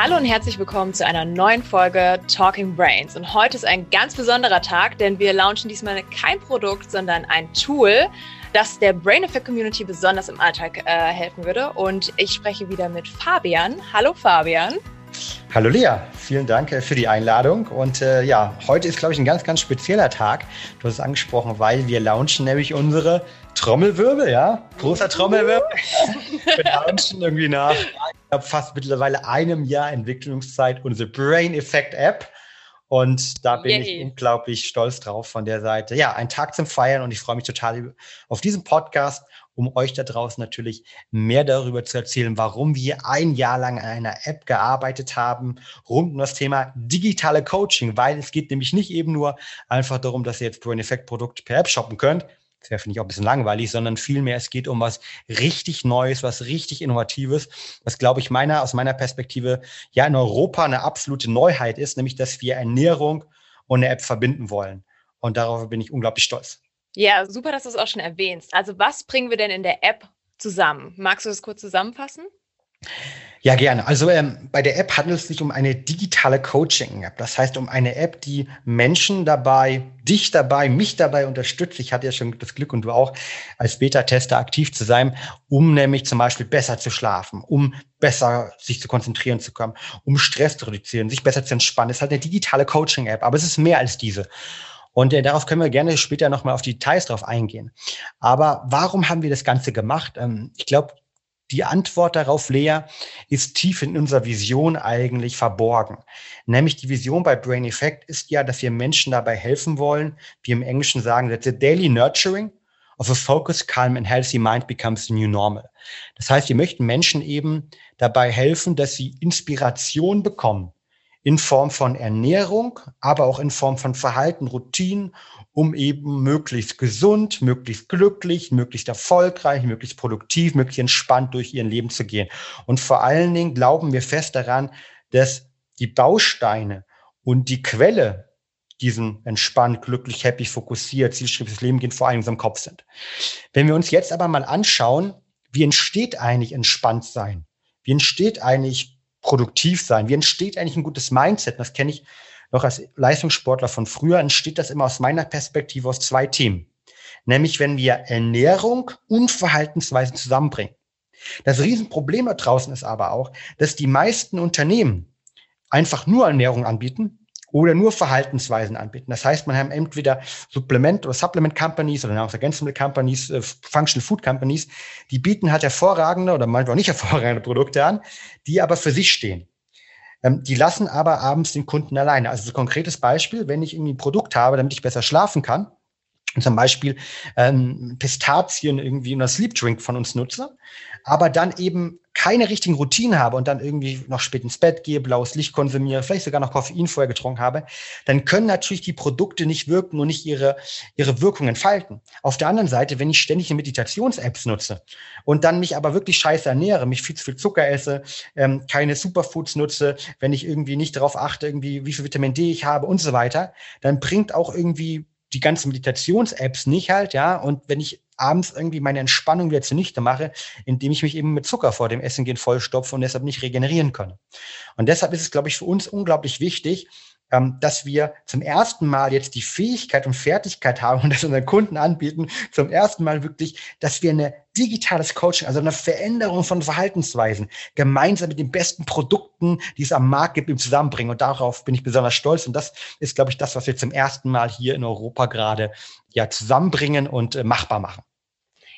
Hallo und herzlich willkommen zu einer neuen Folge Talking Brains. Und heute ist ein ganz besonderer Tag, denn wir launchen diesmal kein Produkt, sondern ein Tool, das der Brain Effect Community besonders im Alltag äh, helfen würde. Und ich spreche wieder mit Fabian. Hallo Fabian. Hallo Lea, vielen Dank äh, für die Einladung. Und äh, ja, heute ist, glaube ich, ein ganz, ganz spezieller Tag. Du hast es angesprochen, weil wir launchen nämlich unsere Trommelwirbel, ja, großer Trommelwirbel. wir launchen irgendwie nach fast mittlerweile einem Jahr Entwicklungszeit unsere Brain Effect App. Und da bin Yay. ich unglaublich stolz drauf von der Seite. Ja, ein Tag zum Feiern und ich freue mich total auf diesen Podcast, um euch da draußen natürlich mehr darüber zu erzählen, warum wir ein Jahr lang an einer App gearbeitet haben, rund um das Thema digitale Coaching, weil es geht nämlich nicht eben nur einfach darum, dass ihr jetzt Brain Effect Produkte per App shoppen könnt, das wäre, finde ich, auch ein bisschen langweilig, sondern vielmehr, es geht um was richtig Neues, was richtig Innovatives, was, glaube ich, meiner, aus meiner Perspektive ja in Europa eine absolute Neuheit ist, nämlich, dass wir Ernährung und eine App verbinden wollen. Und darauf bin ich unglaublich stolz. Ja, super, dass du es auch schon erwähnst. Also, was bringen wir denn in der App zusammen? Magst du das kurz zusammenfassen? Ja, gerne. Also ähm, bei der App handelt es sich um eine digitale Coaching-App. Das heißt, um eine App, die Menschen dabei, dich dabei, mich dabei unterstützt. Ich hatte ja schon das Glück und du auch als Beta-Tester aktiv zu sein, um nämlich zum Beispiel besser zu schlafen, um besser sich zu konzentrieren zu können, um Stress zu reduzieren, sich besser zu entspannen. Es ist halt eine digitale Coaching-App, aber es ist mehr als diese. Und äh, darauf können wir gerne später nochmal auf Details drauf eingehen. Aber warum haben wir das Ganze gemacht? Ähm, ich glaube, die Antwort darauf, Lea, ist tief in unserer Vision eigentlich verborgen. Nämlich die Vision bei Brain Effect ist ja, dass wir Menschen dabei helfen wollen, wie im Englischen sagen, that the daily nurturing of a focused, calm and healthy mind becomes the new normal. Das heißt, wir möchten Menschen eben dabei helfen, dass sie Inspiration bekommen in Form von Ernährung, aber auch in Form von Verhalten, Routinen, um eben möglichst gesund, möglichst glücklich, möglichst erfolgreich, möglichst produktiv, möglichst entspannt durch ihr Leben zu gehen. Und vor allen Dingen glauben wir fest daran, dass die Bausteine und die Quelle diesen entspannt, glücklich, happy, fokussiert, zielstrebiges Leben gehen vor allem in unserem Kopf sind. Wenn wir uns jetzt aber mal anschauen, wie entsteht eigentlich entspannt sein? Wie entsteht eigentlich produktiv sein? Wie entsteht eigentlich ein gutes Mindset? Das kenne ich noch als Leistungssportler von früher. Entsteht das immer aus meiner Perspektive aus zwei Themen. Nämlich, wenn wir Ernährung und Verhaltensweisen zusammenbringen. Das Riesenproblem da draußen ist aber auch, dass die meisten Unternehmen einfach nur Ernährung anbieten oder nur Verhaltensweisen anbieten. Das heißt, man hat entweder Supplement oder Supplement Companies oder Nahrungsergänzungsmittel Companies, äh, Functional Food Companies, die bieten halt hervorragende oder manchmal auch nicht hervorragende Produkte an, die aber für sich stehen. Ähm, die lassen aber abends den Kunden alleine. Also so ein konkretes Beispiel, wenn ich irgendwie ein Produkt habe, damit ich besser schlafen kann, zum Beispiel ähm, Pistazien irgendwie in der Sleep Drink von uns nutze, aber dann eben keine richtigen Routinen habe und dann irgendwie noch spät ins Bett gehe, blaues Licht konsumiere, vielleicht sogar noch Koffein vorher getrunken habe, dann können natürlich die Produkte nicht wirken und nicht ihre, ihre Wirkung entfalten. Auf der anderen Seite, wenn ich ständig Meditations-Apps nutze und dann mich aber wirklich scheiße ernähre, mich viel zu viel Zucker esse, ähm, keine Superfoods nutze, wenn ich irgendwie nicht darauf achte, irgendwie, wie viel Vitamin D ich habe und so weiter, dann bringt auch irgendwie die ganzen Meditations-Apps nicht halt, ja. Und wenn ich abends irgendwie meine Entspannung wieder zunichte mache, indem ich mich eben mit Zucker vor dem Essen gehen vollstopfe und deshalb nicht regenerieren kann. Und deshalb ist es, glaube ich, für uns unglaublich wichtig, dass wir zum ersten Mal jetzt die Fähigkeit und Fertigkeit haben und das unseren Kunden anbieten, zum ersten Mal wirklich, dass wir eine digitales Coaching, also eine Veränderung von Verhaltensweisen, gemeinsam mit den besten Produkten, die es am Markt gibt, zusammenbringen. Und darauf bin ich besonders stolz. Und das ist, glaube ich, das, was wir zum ersten Mal hier in Europa gerade ja zusammenbringen und äh, machbar machen.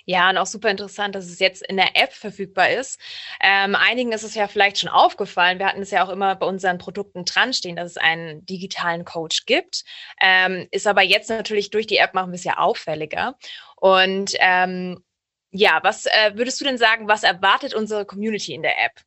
Ja, und auch super interessant, dass es jetzt in der App verfügbar ist. Ähm, einigen ist es ja vielleicht schon aufgefallen. Wir hatten es ja auch immer bei unseren Produkten dran stehen, dass es einen digitalen Coach gibt. Ähm, ist aber jetzt natürlich durch die App machen wir es ja auffälliger. Und ähm, ja, was äh, würdest du denn sagen, was erwartet unsere Community in der App?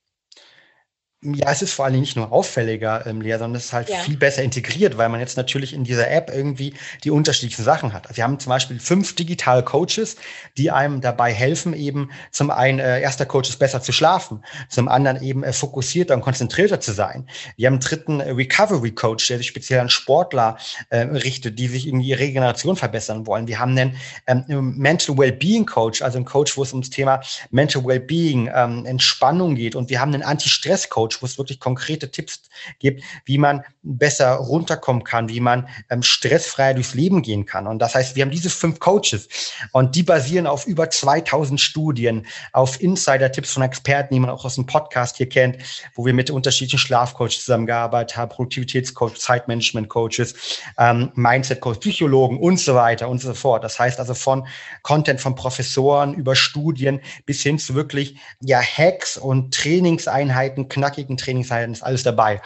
Ja, es ist vor allem nicht nur auffälliger, ähm, Lea, sondern es ist halt ja. viel besser integriert, weil man jetzt natürlich in dieser App irgendwie die unterschiedlichen Sachen hat. Also wir haben zum Beispiel fünf digitale Coaches, die einem dabei helfen, eben zum einen, äh, erster Coach ist besser zu schlafen, zum anderen eben äh, fokussierter und konzentrierter zu sein. Wir haben einen dritten äh, Recovery Coach, der sich speziell an Sportler äh, richtet, die sich irgendwie ihre Regeneration verbessern wollen. Wir haben einen ähm, Mental Wellbeing Coach, also einen Coach, wo es ums Thema Mental Wellbeing, ähm, Entspannung geht. Und wir haben einen Anti-Stress Coach, Coach, wo es wirklich konkrete Tipps gibt, wie man besser runterkommen kann, wie man ähm, stressfrei durchs Leben gehen kann. Und das heißt, wir haben diese fünf Coaches und die basieren auf über 2000 Studien, auf Insider-Tipps von Experten, die man auch aus dem Podcast hier kennt, wo wir mit unterschiedlichen Schlafcoaches zusammengearbeitet haben, Produktivitätscoach, Zeitmanagement-Coaches, ähm, Mindset-Coach, Psychologen und so weiter und so fort. Das heißt also von Content von Professoren über Studien bis hin zu wirklich ja Hacks und Trainingseinheiten, knackigen Trainingseinheiten ist alles dabei.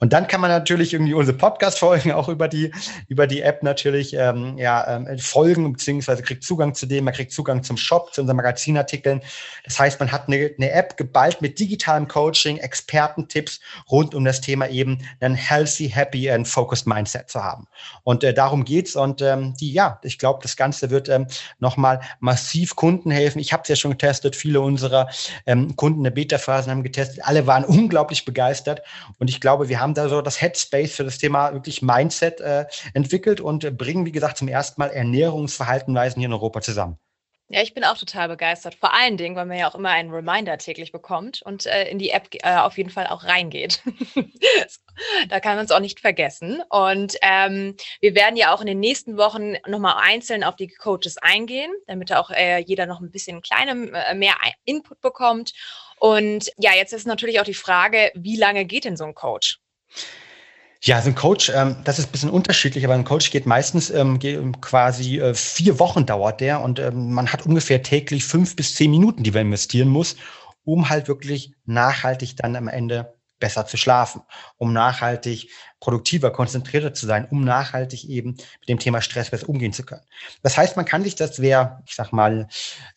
Und dann kann man natürlich irgendwie unsere Podcast-Folgen auch über die, über die App natürlich ähm, ja, ähm, folgen, beziehungsweise kriegt Zugang zu dem, man kriegt Zugang zum Shop, zu unseren Magazinartikeln. Das heißt, man hat eine, eine App geballt mit digitalem Coaching, Expertentipps rund um das Thema eben ein healthy, happy and focused Mindset zu haben. Und äh, darum geht's. Und ähm, die, ja, ich glaube, das Ganze wird ähm, nochmal massiv Kunden helfen. Ich habe es ja schon getestet, viele unserer ähm, Kunden der Beta-Phasen haben getestet. Alle waren unglaublich begeistert. Und ich glaube, wir haben haben da so das Headspace für das Thema wirklich Mindset äh, entwickelt und bringen, wie gesagt, zum ersten Mal Ernährungsverhaltenweisen hier in Europa zusammen. Ja, ich bin auch total begeistert. Vor allen Dingen, weil man ja auch immer einen Reminder täglich bekommt und äh, in die App äh, auf jeden Fall auch reingeht. da kann man es auch nicht vergessen. Und ähm, wir werden ja auch in den nächsten Wochen nochmal einzeln auf die Coaches eingehen, damit auch äh, jeder noch ein bisschen kleine, äh, mehr Input bekommt. Und ja, jetzt ist natürlich auch die Frage, wie lange geht denn so ein Coach? Ja, so ein Coach, ähm, das ist ein bisschen unterschiedlich, aber ein Coach geht meistens ähm, quasi äh, vier Wochen dauert der und ähm, man hat ungefähr täglich fünf bis zehn Minuten, die man investieren muss, um halt wirklich nachhaltig dann am Ende besser zu schlafen, um nachhaltig produktiver, konzentrierter zu sein, um nachhaltig eben mit dem Thema Stress besser umgehen zu können. Das heißt, man kann sich das, wer, ich sag mal,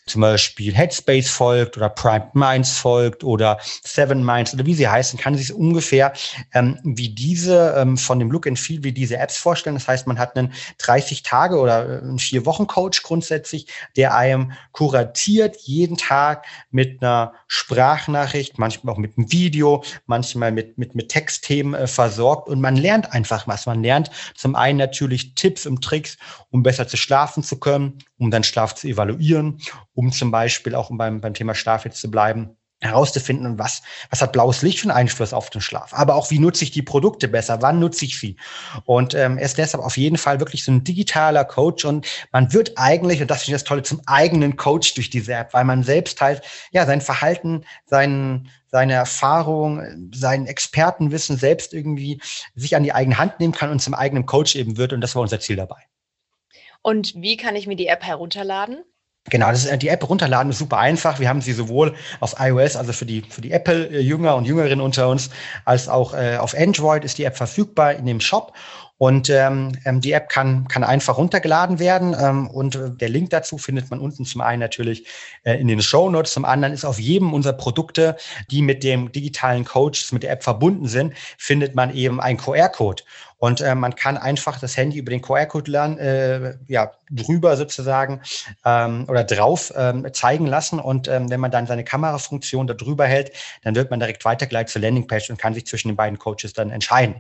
zum Beispiel Headspace folgt oder Primed Minds folgt oder Seven Minds oder wie sie heißen, kann sich ungefähr ähm, wie diese ähm, von dem Look and Feel, wie diese Apps vorstellen. Das heißt, man hat einen 30 Tage oder äh, einen vier Wochen Coach grundsätzlich, der einem kuratiert jeden Tag mit einer Sprachnachricht, manchmal auch mit einem Video, manchmal mit, mit, mit Textthemen äh, versorgt und man man lernt einfach was. Man lernt zum einen natürlich Tipps und Tricks, um besser zu schlafen zu können, um dann Schlaf zu evaluieren, um zum Beispiel auch beim, beim Thema Schlaf jetzt zu bleiben, herauszufinden, was, was hat blaues Licht für einen Einfluss auf den Schlaf. Aber auch, wie nutze ich die Produkte besser? Wann nutze ich sie? Und ähm, er ist deshalb auf jeden Fall wirklich so ein digitaler Coach und man wird eigentlich, und das finde ich das Tolle, zum eigenen Coach durch diese App, weil man selbst halt, ja, sein Verhalten, seinen, seine Erfahrung, sein Expertenwissen selbst irgendwie sich an die eigene Hand nehmen kann und zum eigenen Coach eben wird. Und das war unser Ziel dabei. Und wie kann ich mir die App herunterladen? Genau, das ist, die App runterladen ist super einfach. Wir haben sie sowohl auf iOS, also für die, für die Apple-Jünger und Jüngerinnen unter uns, als auch äh, auf Android ist die App verfügbar in dem Shop. Und ähm, ähm, die App kann, kann einfach runtergeladen werden. Ähm, und äh, der Link dazu findet man unten zum einen natürlich äh, in den Show Notes. Zum anderen ist auf jedem unserer Produkte, die mit dem digitalen Coach, mit der App verbunden sind, findet man eben einen QR-Code. Und äh, man kann einfach das Handy über den QR-Code lernen, äh, ja, drüber sozusagen ähm, oder drauf ähm, zeigen lassen. Und ähm, wenn man dann seine Kamerafunktion da drüber hält, dann wird man direkt weitergeleitet zur Landingpage und kann sich zwischen den beiden Coaches dann entscheiden.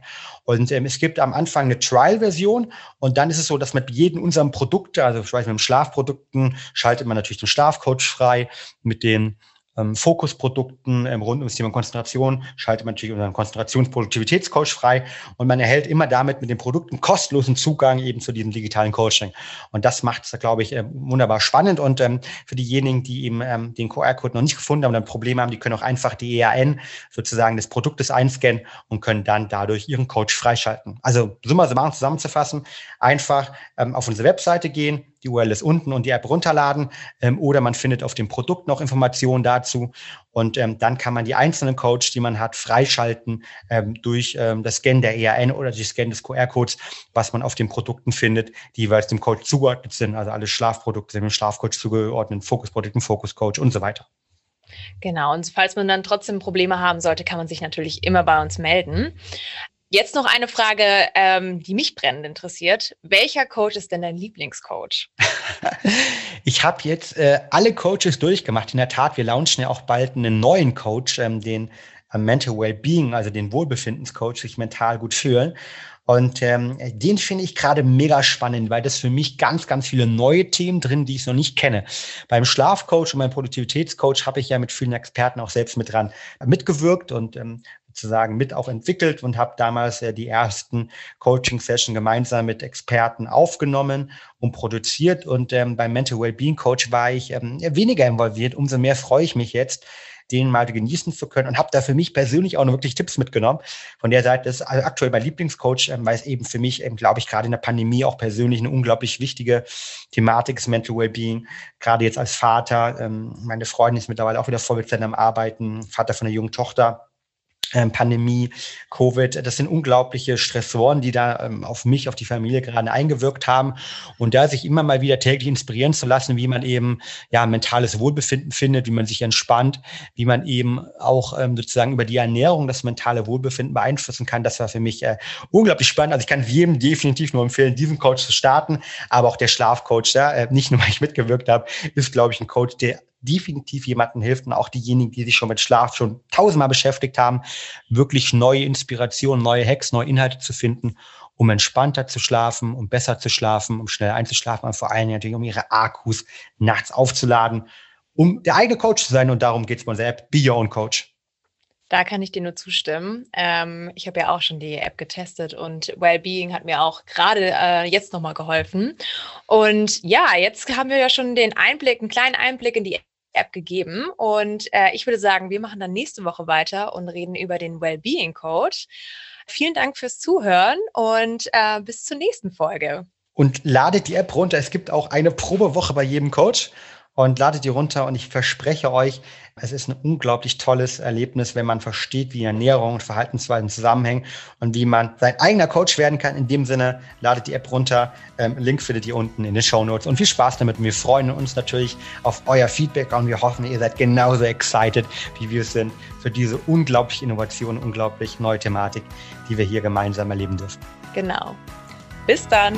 Und ähm, es gibt am Anfang eine Trial-Version und dann ist es so, dass mit jedem unserem Produkte, also ich weiß, mit dem Schlafprodukten schaltet man natürlich den Schlafcoach frei, mit den ähm, Fokusprodukten ähm, rund ums Thema Konzentration schaltet man natürlich unseren Konzentrationsproduktivitätscoach frei und man erhält immer damit mit den Produkten kostenlosen Zugang eben zu diesem digitalen Coaching. Und das macht es, glaube ich, äh, wunderbar spannend. Und ähm, für diejenigen, die eben ähm, den QR-Code noch nicht gefunden haben und ein Problem haben, die können auch einfach die EAN sozusagen des Produktes einscannen und können dann dadurch ihren Coach freischalten. Also summa summarum zusammenzufassen, einfach ähm, auf unsere Webseite gehen, die URL ist unten und die App runterladen ähm, oder man findet auf dem Produkt noch Informationen dazu und ähm, dann kann man die einzelnen Codes, die man hat, freischalten ähm, durch ähm, das Scan der ERN oder die Scan des QR-Codes, was man auf den Produkten findet, die jeweils dem Code zugeordnet sind, also alle Schlafprodukte sind dem Schlafcoach zugeordnet, Fokusprodukten, Fokuscoach und so weiter. Genau, und falls man dann trotzdem Probleme haben sollte, kann man sich natürlich immer bei uns melden. Jetzt noch eine Frage, ähm, die mich brennend interessiert. Welcher Coach ist denn dein Lieblingscoach? ich habe jetzt äh, alle Coaches durchgemacht. In der Tat, wir launchen ja auch bald einen neuen Coach, ähm, den äh, Mental Wellbeing, also den Wohlbefindenscoach, sich mental gut fühlen. Und ähm, den finde ich gerade mega spannend, weil das für mich ganz, ganz viele neue Themen drin, die ich noch nicht kenne. Beim Schlafcoach und beim Produktivitätscoach habe ich ja mit vielen Experten auch selbst mit dran mitgewirkt und ähm, sozusagen mit auch entwickelt und habe damals äh, die ersten Coaching-Session gemeinsam mit Experten aufgenommen und produziert. Und ähm, beim Mental Wellbeing Coach war ich ähm, weniger involviert. Umso mehr freue ich mich jetzt, den mal genießen zu können und habe da für mich persönlich auch noch wirklich Tipps mitgenommen. Von der Seite ist also aktuell mein Lieblingscoach, ähm, weil es eben für mich, ähm, glaube ich, gerade in der Pandemie auch persönlich eine unglaublich wichtige Thematik ist, Mental Wellbeing. Gerade jetzt als Vater, ähm, meine Freundin ist mittlerweile auch wieder Vollzeit am Arbeiten, Vater von einer jungen Tochter Pandemie, Covid, das sind unglaubliche Stressoren, die da ähm, auf mich, auf die Familie gerade eingewirkt haben. Und da sich immer mal wieder täglich inspirieren zu lassen, wie man eben ja mentales Wohlbefinden findet, wie man sich entspannt, wie man eben auch ähm, sozusagen über die Ernährung das mentale Wohlbefinden beeinflussen kann, das war für mich äh, unglaublich spannend. Also ich kann jedem definitiv nur empfehlen, diesen Coach zu starten, aber auch der Schlafcoach, ja, äh, nicht nur weil ich mitgewirkt habe, ist, glaube ich, ein Coach, der definitiv jemandem hilft und auch diejenigen, die sich schon mit Schlaf schon tausendmal beschäftigt haben, wirklich neue Inspirationen, neue Hacks, neue Inhalte zu finden, um entspannter zu schlafen, um besser zu schlafen, um schnell einzuschlafen und vor allem natürlich um ihre Akkus nachts aufzuladen, um der eigene Coach zu sein und darum geht es unserer App Be Your Own Coach. Da kann ich dir nur zustimmen. Ähm, ich habe ja auch schon die App getestet und Wellbeing hat mir auch gerade äh, jetzt nochmal geholfen. Und ja, jetzt haben wir ja schon den Einblick, einen kleinen Einblick in die App gegeben. Und äh, ich würde sagen, wir machen dann nächste Woche weiter und reden über den Wellbeing Coach. Vielen Dank fürs Zuhören und äh, bis zur nächsten Folge. Und ladet die App runter. Es gibt auch eine Probewoche bei jedem Coach und ladet die runter und ich verspreche euch, es ist ein unglaublich tolles Erlebnis, wenn man versteht, wie Ernährung und Verhaltensweisen zusammenhängen und wie man sein eigener Coach werden kann. In dem Sinne, ladet die App runter. Ähm, Link findet ihr unten in den Show Notes und viel Spaß damit. Und wir freuen uns natürlich auf euer Feedback und wir hoffen, ihr seid genauso excited, wie wir es sind für diese unglaubliche Innovation, unglaublich neue Thematik, die wir hier gemeinsam erleben dürfen. Genau. Bis dann.